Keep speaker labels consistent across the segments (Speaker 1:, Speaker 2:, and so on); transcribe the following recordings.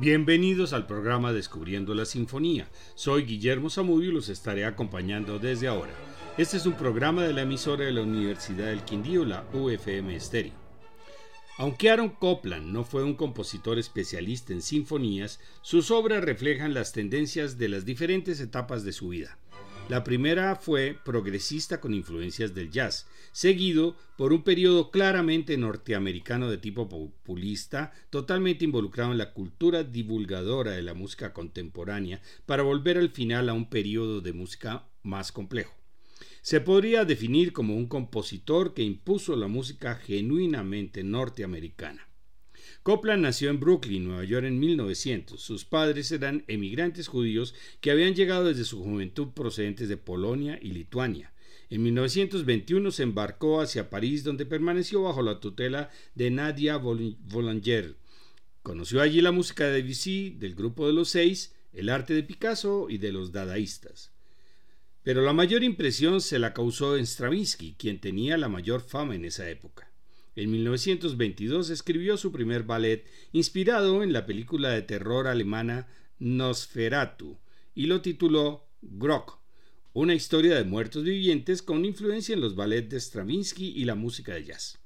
Speaker 1: Bienvenidos al programa Descubriendo la Sinfonía. Soy Guillermo Zamudio y los estaré acompañando desde ahora. Este es un programa de la emisora de la Universidad del Quindío, la UFM Estéreo. Aunque Aaron Copland no fue un compositor especialista en sinfonías, sus obras reflejan las tendencias de las diferentes etapas de su vida. La primera fue progresista con influencias del jazz, seguido por un periodo claramente norteamericano de tipo populista, totalmente involucrado en la cultura divulgadora de la música contemporánea, para volver al final a un periodo de música más complejo. Se podría definir como un compositor que impuso la música genuinamente norteamericana. Copland nació en Brooklyn, Nueva York, en 1900. Sus padres eran emigrantes judíos que habían llegado desde su juventud procedentes de Polonia y Lituania. En 1921 se embarcó hacia París, donde permaneció bajo la tutela de Nadia Boulanger. Conoció allí la música de Debussy, del grupo de los seis, el arte de Picasso y de los dadaístas. Pero la mayor impresión se la causó en Stravinsky, quien tenía la mayor fama en esa época. En 1922 escribió su primer ballet inspirado en la película de terror alemana Nosferatu y lo tituló Grock, una historia de muertos vivientes con influencia en los ballets de Stravinsky y la música de jazz.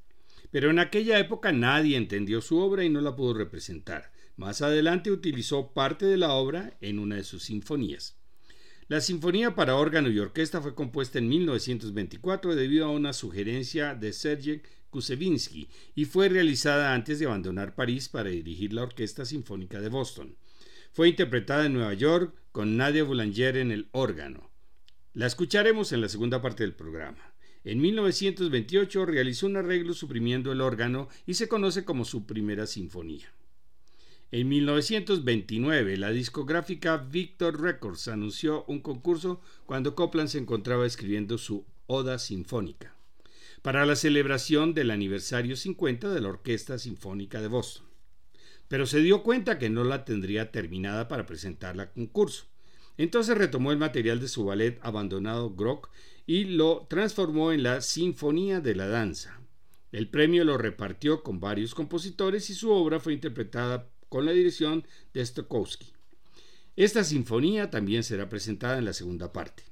Speaker 1: Pero en aquella época nadie entendió su obra y no la pudo representar. Más adelante utilizó parte de la obra en una de sus sinfonías. La Sinfonía para órgano y orquesta fue compuesta en 1924 debido a una sugerencia de Sergei Kusevinsky y fue realizada antes de abandonar París para dirigir la Orquesta Sinfónica de Boston. Fue interpretada en Nueva York con Nadia Boulanger en el órgano. La escucharemos en la segunda parte del programa. En 1928 realizó un arreglo suprimiendo el órgano y se conoce como su primera sinfonía. En 1929, la discográfica Victor Records anunció un concurso cuando Copland se encontraba escribiendo su Oda Sinfónica para la celebración del aniversario 50 de la Orquesta Sinfónica de Boston. Pero se dio cuenta que no la tendría terminada para presentarla a concurso. Entonces retomó el material de su ballet abandonado Grock y lo transformó en la Sinfonía de la Danza. El premio lo repartió con varios compositores y su obra fue interpretada con la dirección de Stokowski. Esta sinfonía también será presentada en la segunda parte.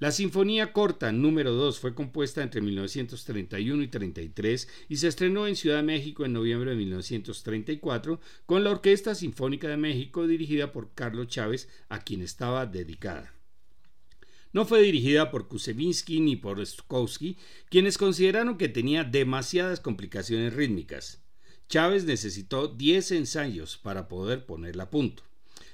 Speaker 1: La Sinfonía Corta número 2 fue compuesta entre 1931 y 33 y se estrenó en Ciudad de México en noviembre de 1934 con la Orquesta Sinfónica de México dirigida por Carlos Chávez, a quien estaba dedicada. No fue dirigida por Kusevinsky ni por Stokowski, quienes consideraron que tenía demasiadas complicaciones rítmicas. Chávez necesitó 10 ensayos para poder ponerla a punto.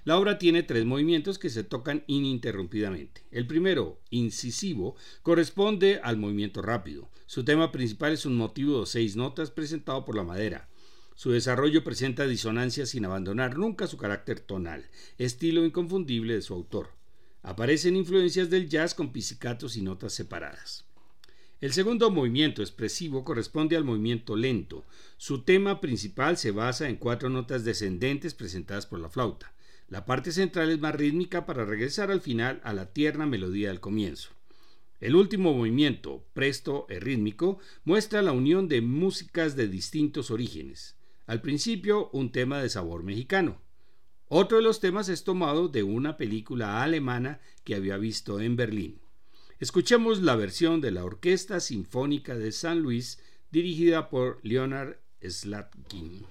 Speaker 1: La obra tiene tres movimientos que se tocan ininterrumpidamente. El primero, incisivo, corresponde al movimiento rápido. Su tema principal es un motivo de seis notas presentado por la madera. Su desarrollo presenta disonancias sin abandonar nunca su carácter tonal, estilo inconfundible de su autor. Aparecen influencias del jazz con pizzicatos y notas separadas. El segundo movimiento expresivo corresponde al movimiento lento. Su tema principal se basa en cuatro notas descendentes presentadas por la flauta. La parte central es más rítmica para regresar al final a la tierna melodía del comienzo. El último movimiento, presto e rítmico, muestra la unión de músicas de distintos orígenes. Al principio, un tema de sabor mexicano. Otro de los temas es tomado de una película alemana que había visto en Berlín. Escuchemos la versión de la Orquesta Sinfónica de San Luis dirigida por Leonard Slatkin.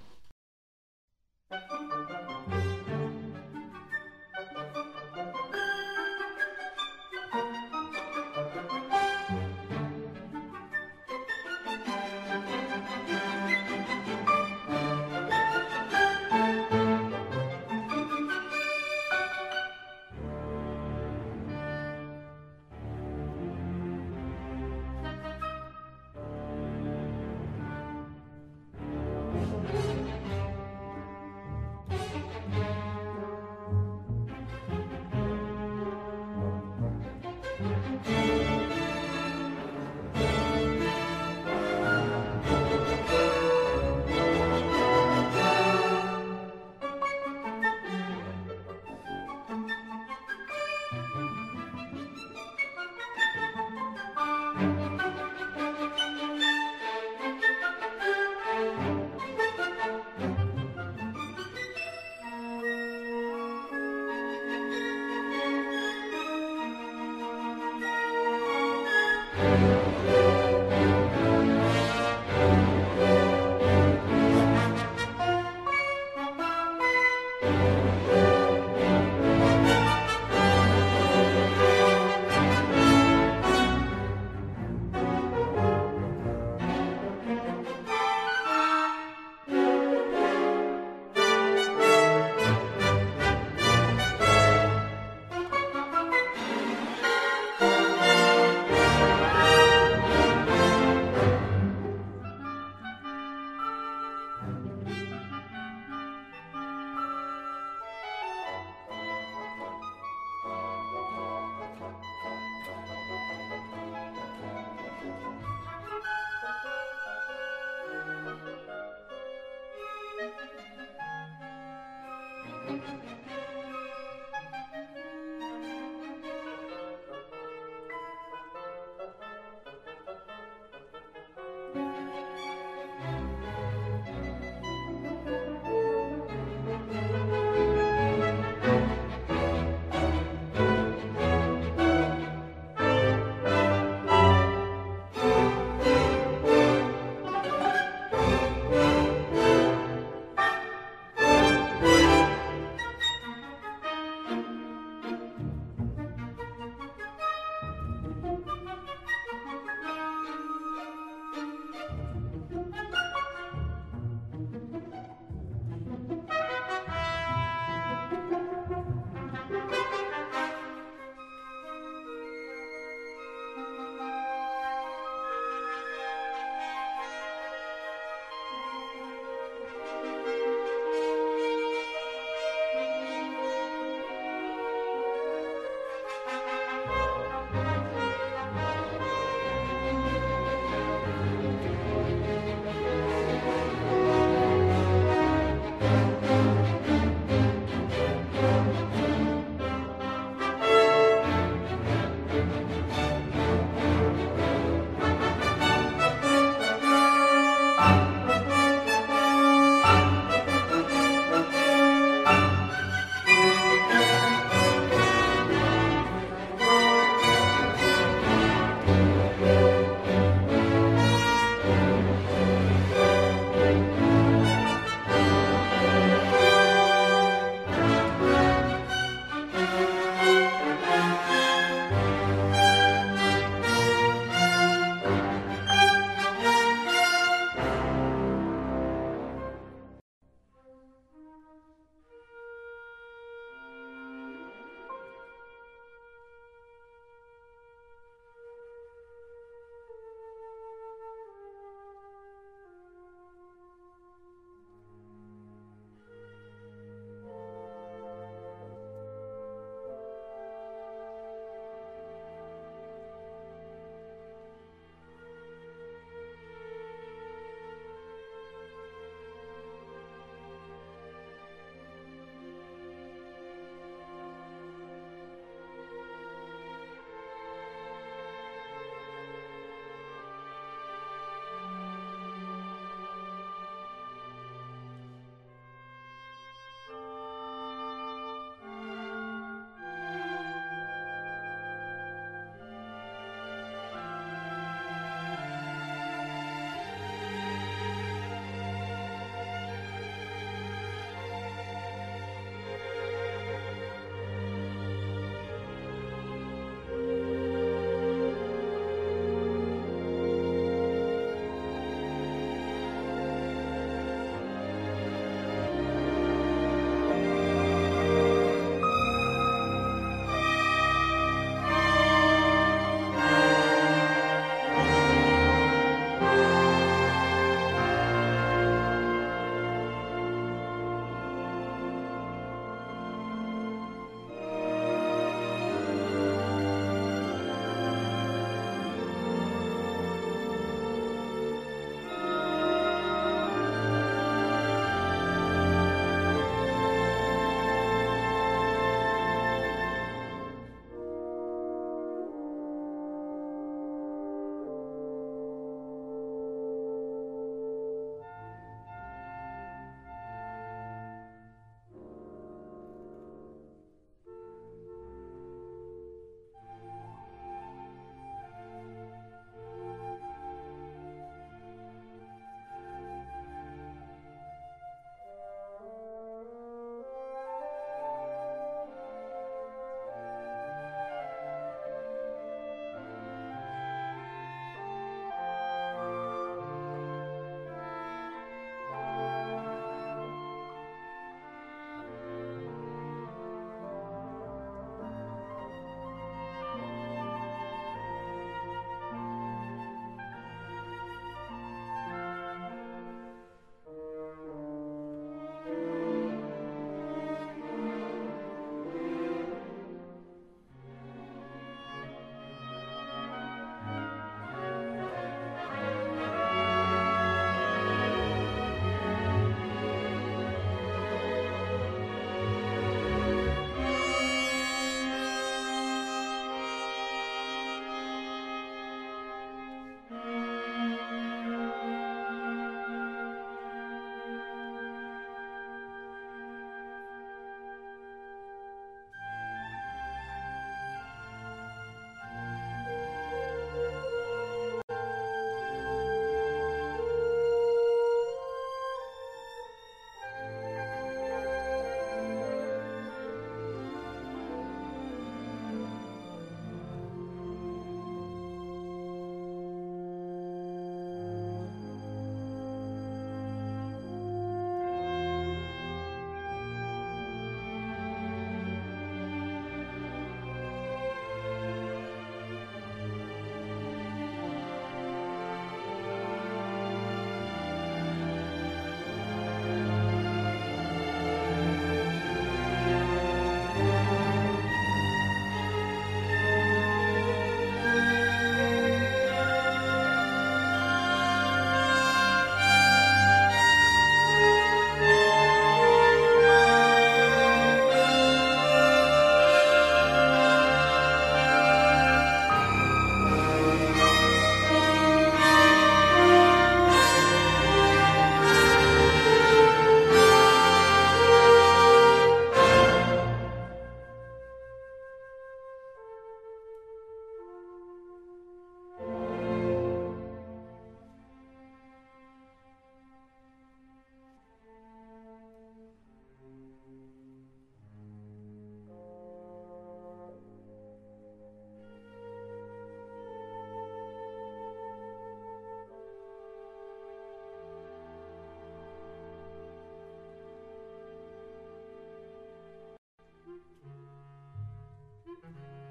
Speaker 1: Mm-hmm.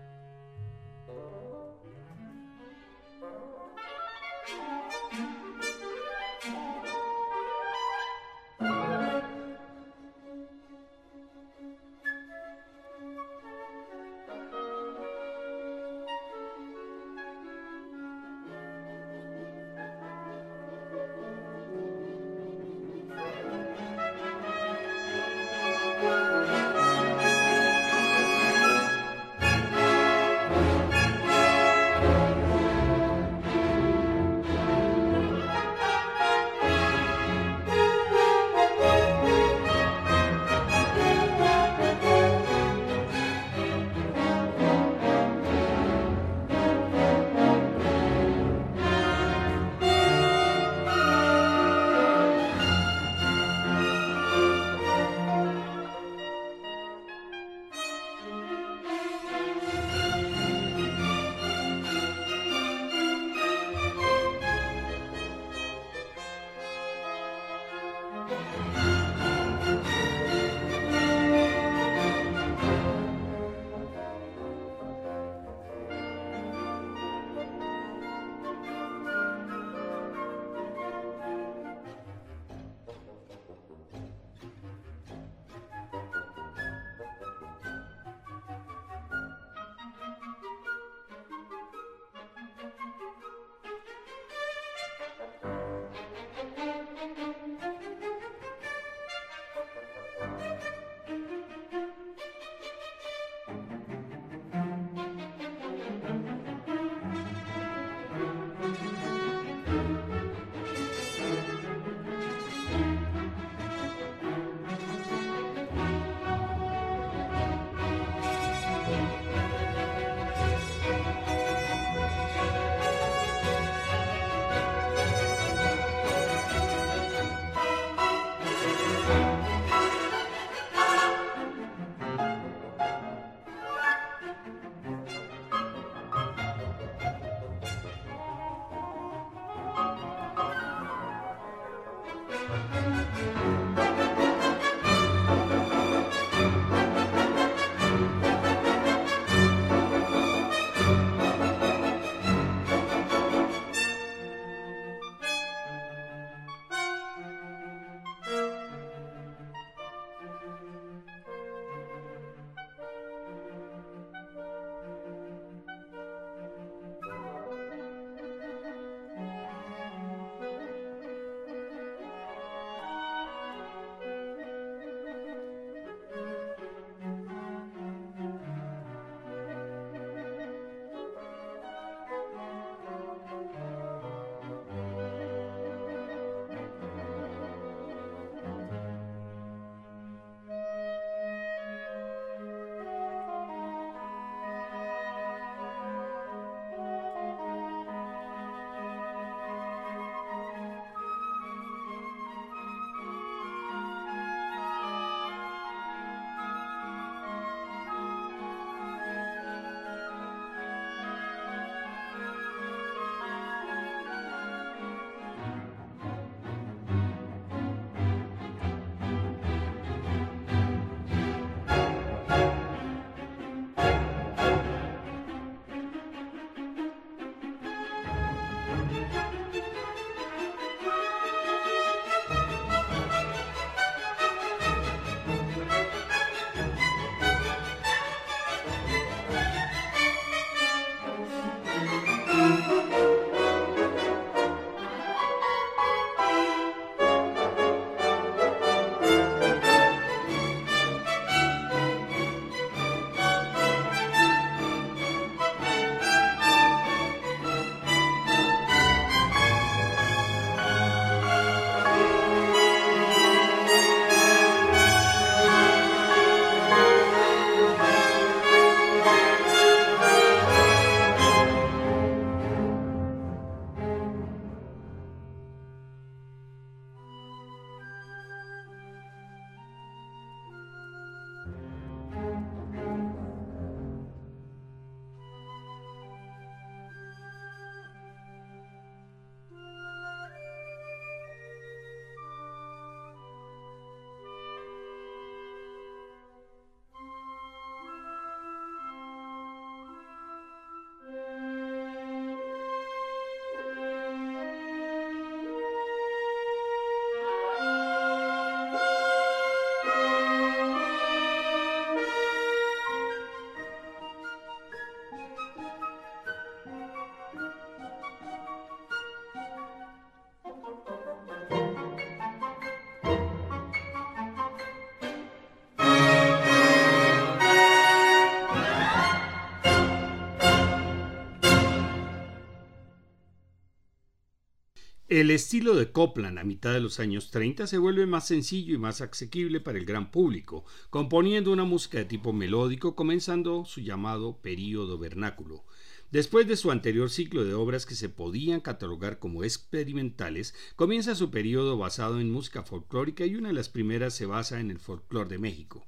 Speaker 1: El estilo de Copland a mitad de los años 30 se vuelve más sencillo y más asequible para el gran público, componiendo una música de tipo melódico, comenzando su llamado período vernáculo. Después de su anterior ciclo de obras que se podían catalogar como experimentales, comienza su periodo basado en música folclórica y una de las primeras se basa en el folclore de México.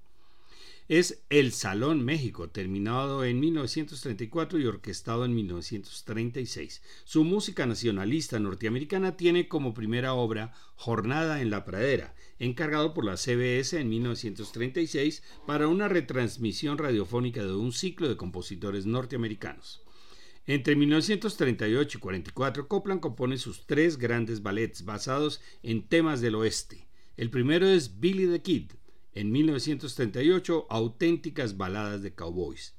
Speaker 1: Es El Salón México, terminado en 1934 y orquestado en 1936. Su música nacionalista norteamericana tiene como primera obra Jornada en la Pradera, encargado por la CBS en 1936 para una retransmisión radiofónica de un ciclo de compositores norteamericanos. Entre 1938 y 44, Copland compone sus tres grandes ballets basados en temas del oeste. El primero es Billy the Kid, en 1938, auténticas baladas de cowboys.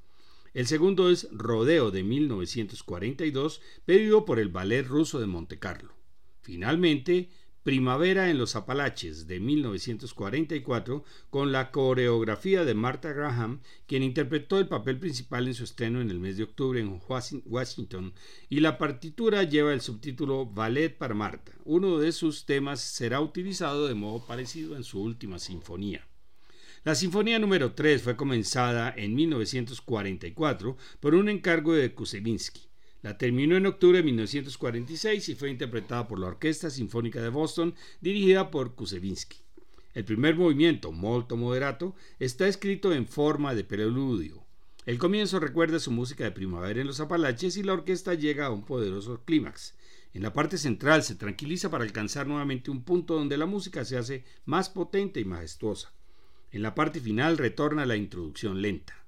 Speaker 1: El segundo es Rodeo de 1942, pedido por el Ballet Ruso de Monte Carlo. Finalmente, Primavera en los Apalaches de 1944 con la coreografía de Martha Graham, quien interpretó el papel principal en su estreno en el mes de octubre en Washington, y la partitura lleva el subtítulo Ballet para Marta. Uno de sus temas será utilizado de modo parecido en su última sinfonía. La Sinfonía número 3 fue comenzada en 1944 por un encargo de Kusevinsky. La terminó en octubre de 1946 y fue interpretada por la Orquesta Sinfónica de Boston, dirigida por Kusevinsky. El primer movimiento, molto moderato, está escrito en forma de preludio. El comienzo recuerda su música de primavera en los Apalaches y la orquesta llega a un poderoso clímax. En la parte central se tranquiliza para alcanzar nuevamente un punto donde la música se hace más potente y majestuosa. En la parte final retorna la introducción lenta.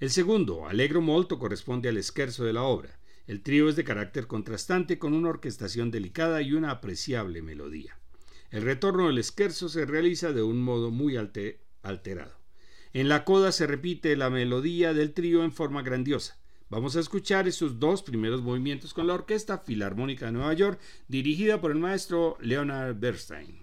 Speaker 1: El segundo, Allegro molto, corresponde al esquerzo de la obra. El trío es de carácter contrastante con una orquestación delicada y una apreciable melodía. El retorno del esquerzo se realiza de un modo muy alterado. En la coda se repite la melodía del trío en forma grandiosa. Vamos a escuchar esos dos primeros movimientos con la Orquesta Filarmónica de Nueva York, dirigida por el maestro Leonard Bernstein.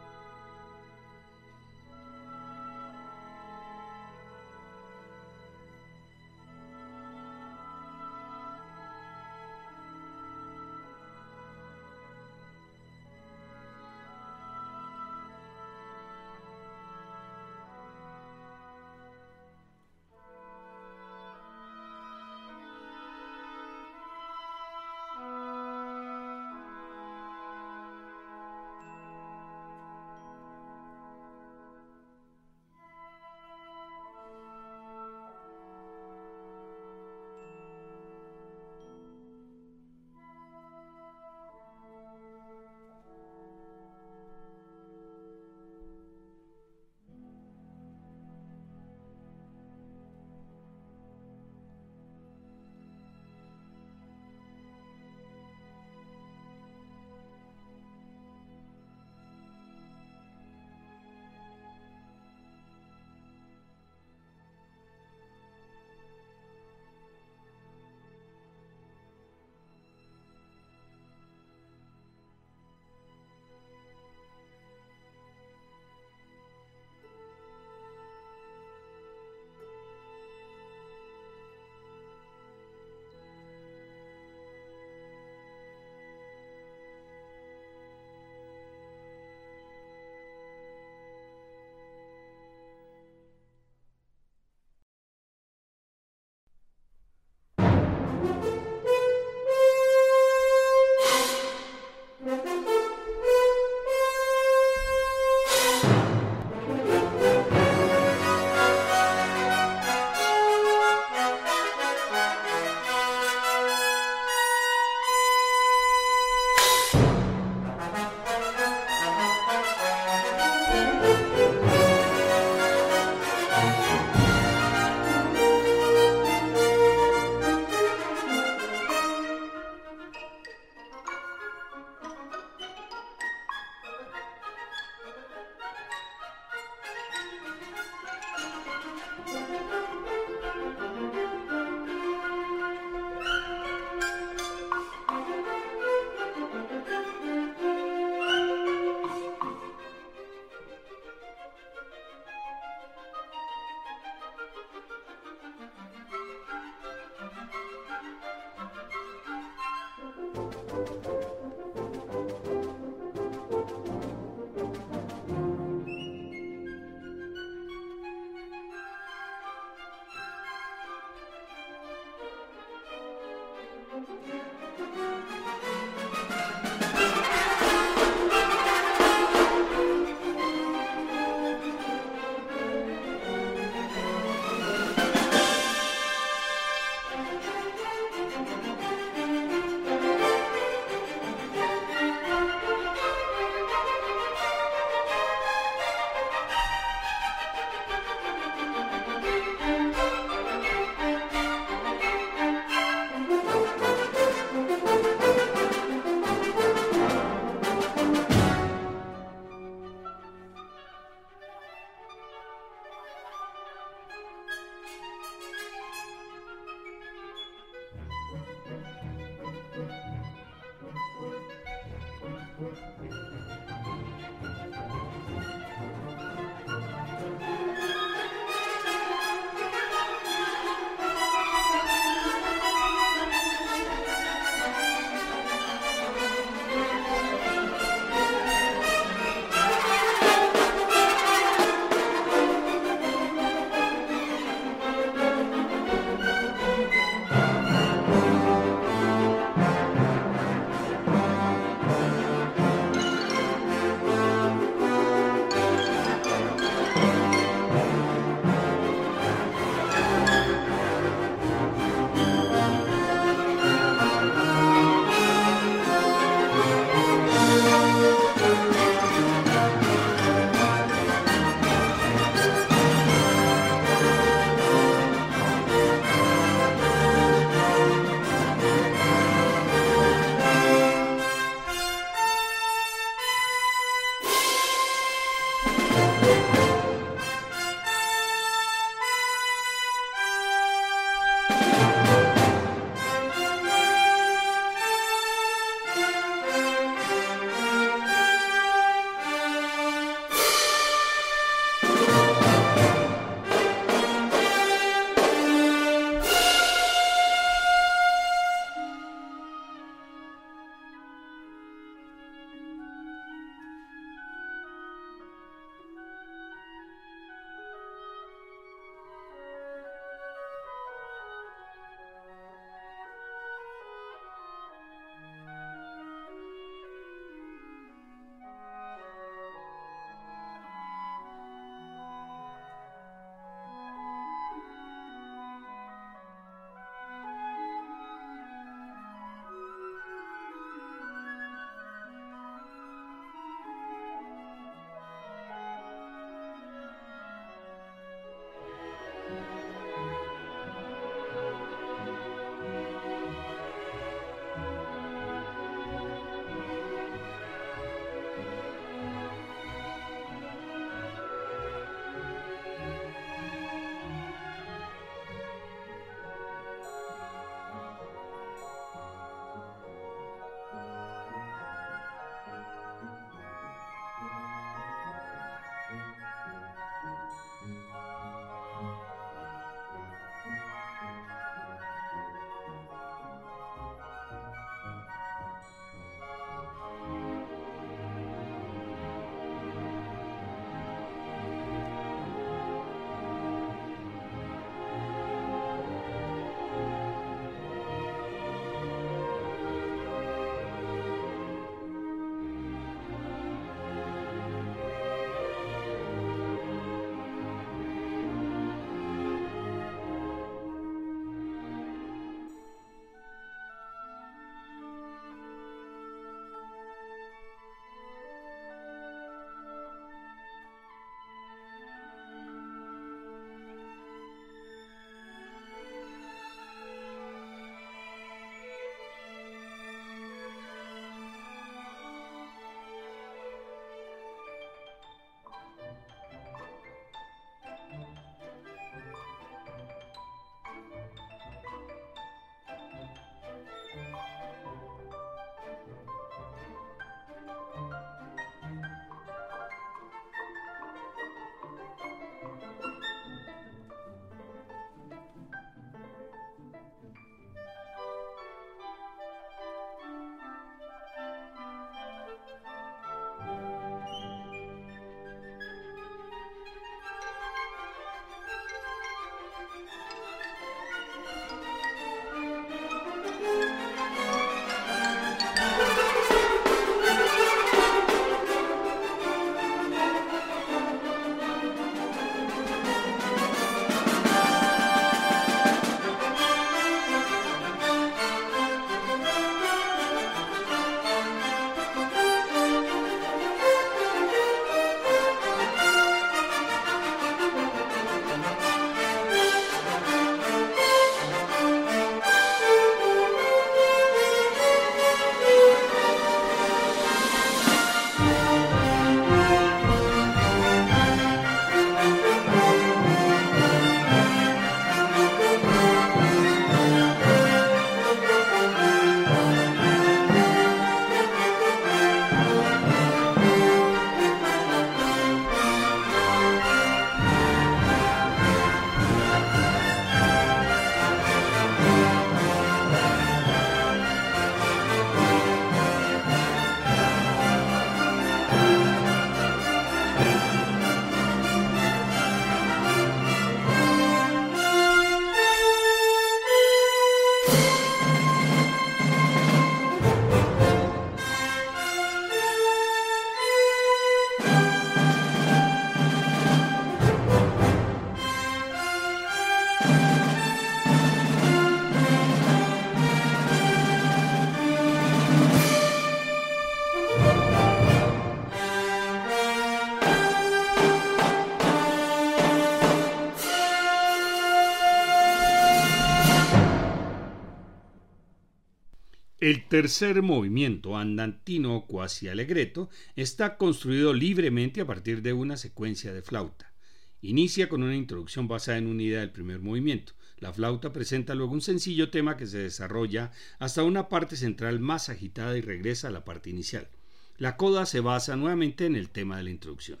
Speaker 1: Tercer movimiento, andantino quasi allegretto, está construido libremente a partir de una secuencia de flauta. Inicia con una introducción basada en una idea del primer movimiento. La flauta presenta luego un sencillo tema que se desarrolla hasta una parte central más agitada y regresa a la parte inicial. La coda se basa nuevamente en el tema de la introducción.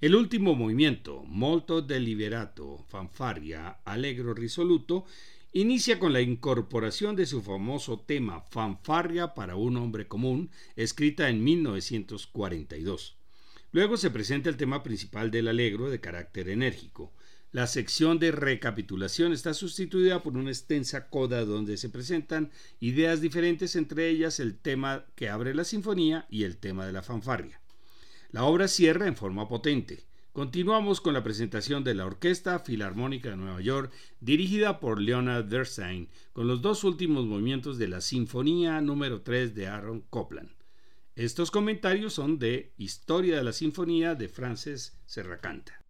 Speaker 1: El último movimiento, molto deliberato, fanfaria, allegro risoluto, inicia con la incorporación de su famoso tema Fanfarria para un hombre común, escrita en 1942. Luego se presenta el tema principal del Allegro de carácter enérgico. La sección de recapitulación está sustituida por una extensa coda donde se presentan ideas diferentes, entre ellas el tema que abre la sinfonía y el tema de la fanfarria. La obra cierra en forma potente. Continuamos con la presentación de la Orquesta Filarmónica de Nueva York, dirigida por Leonard Bernstein, con los dos últimos movimientos de la Sinfonía número 3 de Aaron Copland. Estos comentarios son de Historia de la Sinfonía de Frances Serracanta.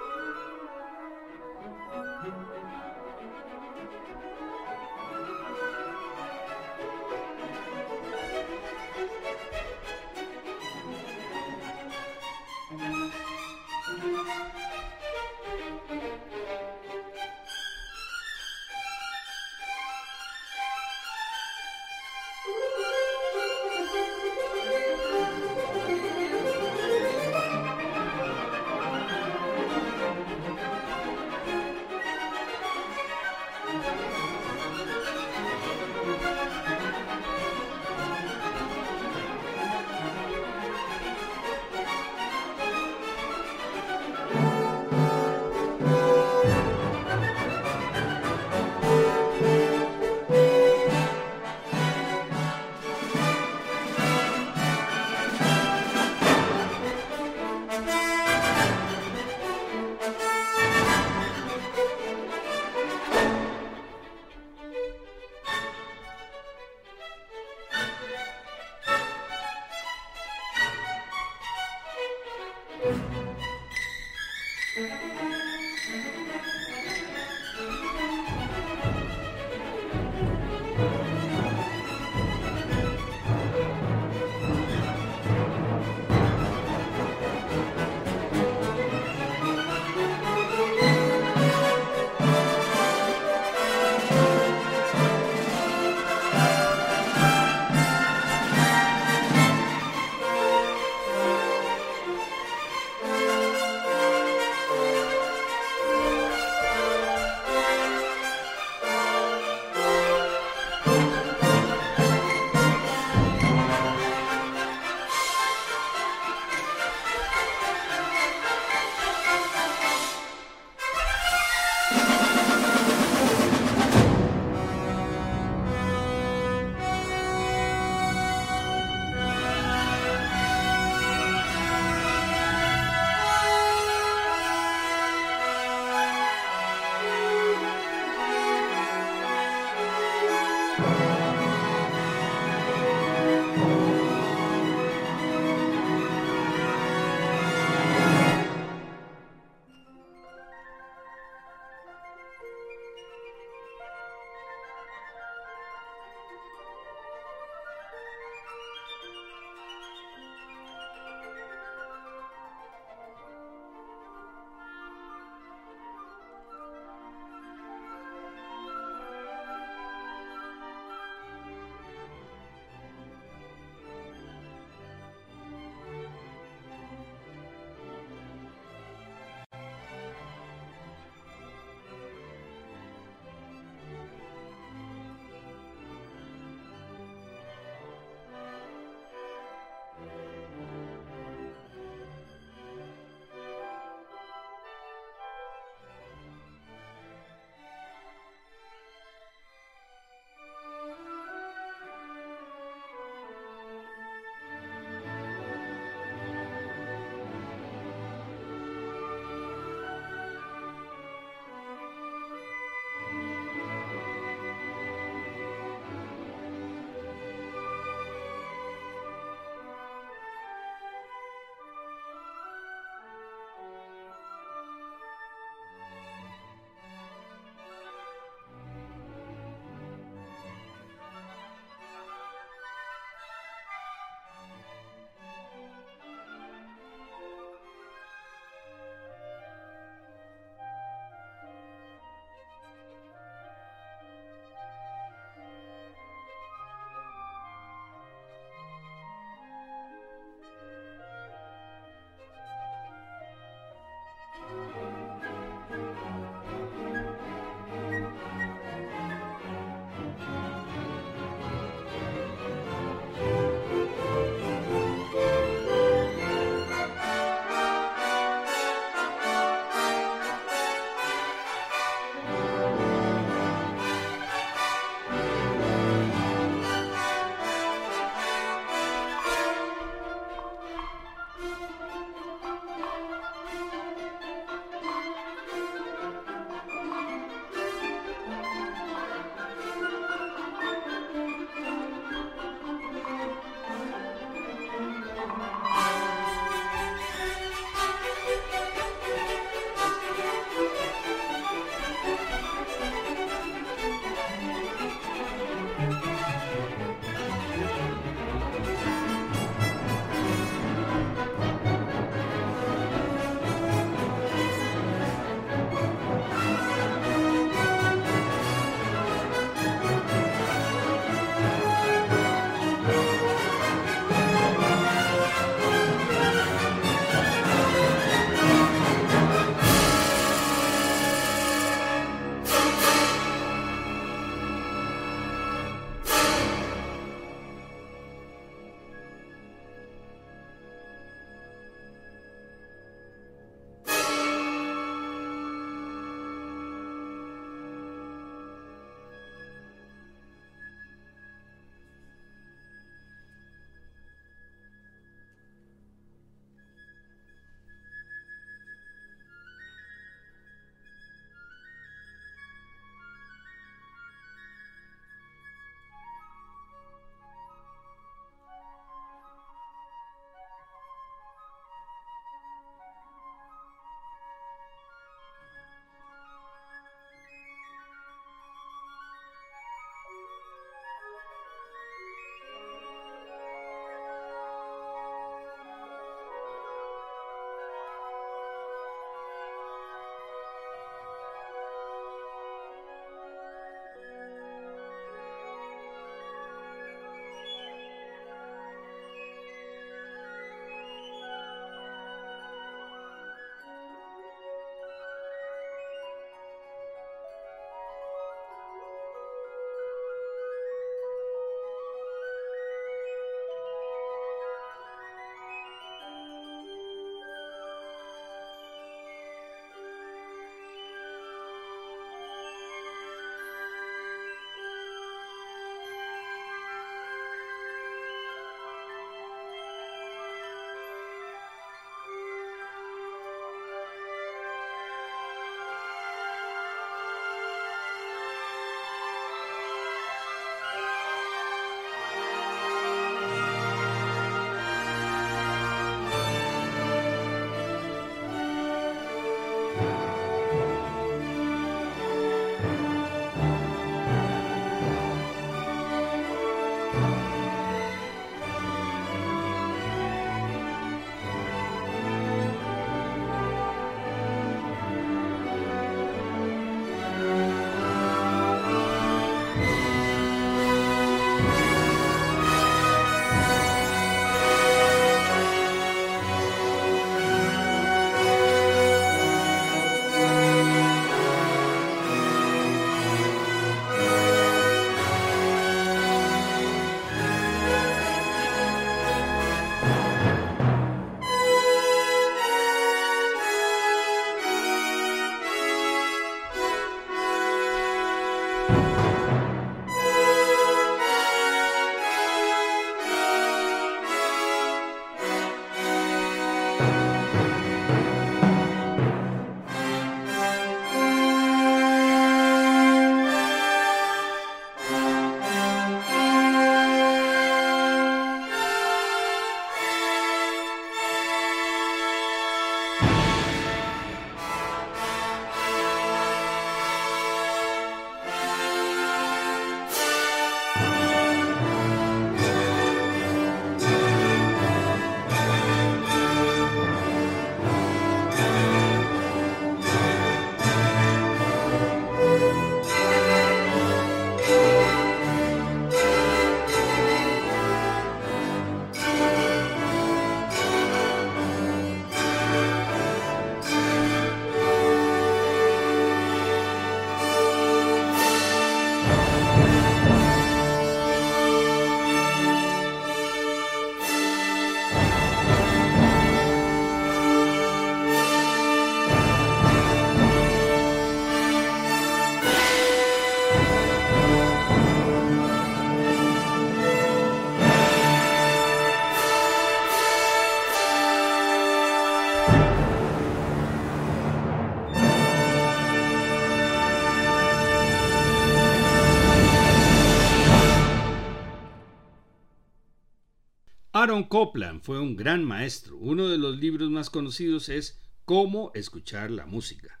Speaker 1: Aaron Copland fue un gran maestro. Uno de los libros más conocidos es Cómo escuchar la música.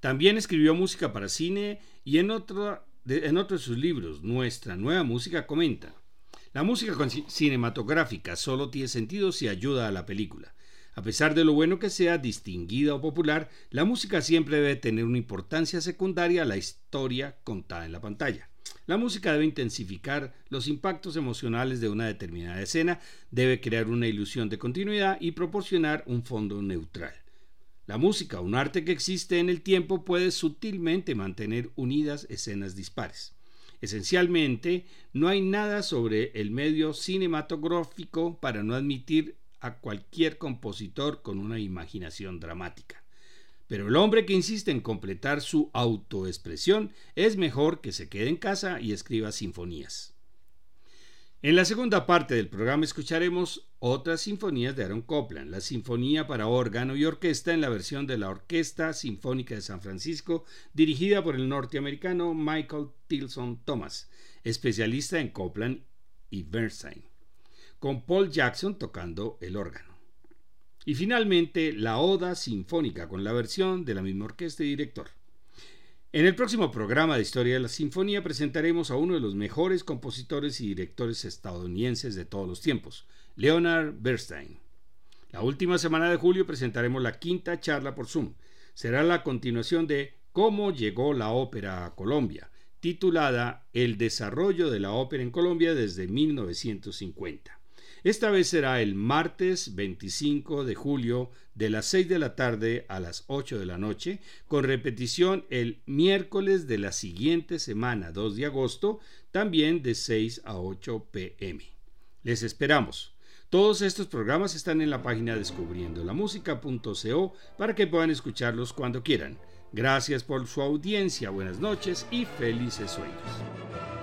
Speaker 1: También escribió música para cine y en otro, de, en otro de sus libros, Nuestra Nueva Música, comenta, la música cinematográfica solo tiene sentido si ayuda a la película. A pesar de lo bueno que sea, distinguida o popular, la música siempre debe tener una importancia secundaria a la historia contada en la pantalla. La música debe intensificar los impactos emocionales de una determinada escena, debe crear una ilusión de continuidad y proporcionar un fondo neutral. La música, un arte que existe en el tiempo, puede sutilmente mantener unidas escenas dispares. Esencialmente, no hay nada sobre el medio cinematográfico para no admitir a cualquier compositor con una imaginación dramática. Pero el hombre que insiste en completar su autoexpresión es mejor que se quede en casa y escriba sinfonías. En la segunda parte del programa escucharemos otras sinfonías de Aaron Copland, la Sinfonía para órgano y orquesta en la versión de la Orquesta Sinfónica de San Francisco, dirigida por el norteamericano Michael Tilson Thomas, especialista en Copland y Bernstein, con Paul Jackson tocando el órgano. Y finalmente, la Oda Sinfónica, con la versión de la misma orquesta y director. En el próximo programa de Historia de la Sinfonía presentaremos a uno de los mejores compositores y directores estadounidenses de todos los tiempos, Leonard Bernstein. La última semana de julio presentaremos la quinta charla por Zoom. Será la continuación de Cómo llegó la ópera a Colombia, titulada El desarrollo de la ópera en Colombia desde 1950. Esta vez será el martes 25 de julio de las 6 de la tarde a las 8 de la noche, con repetición el miércoles de la siguiente semana, 2 de agosto, también de 6 a 8 pm. Les esperamos. Todos estos programas están en la página descubriendolamusica.co para que puedan escucharlos cuando quieran. Gracias por su audiencia, buenas noches y felices sueños.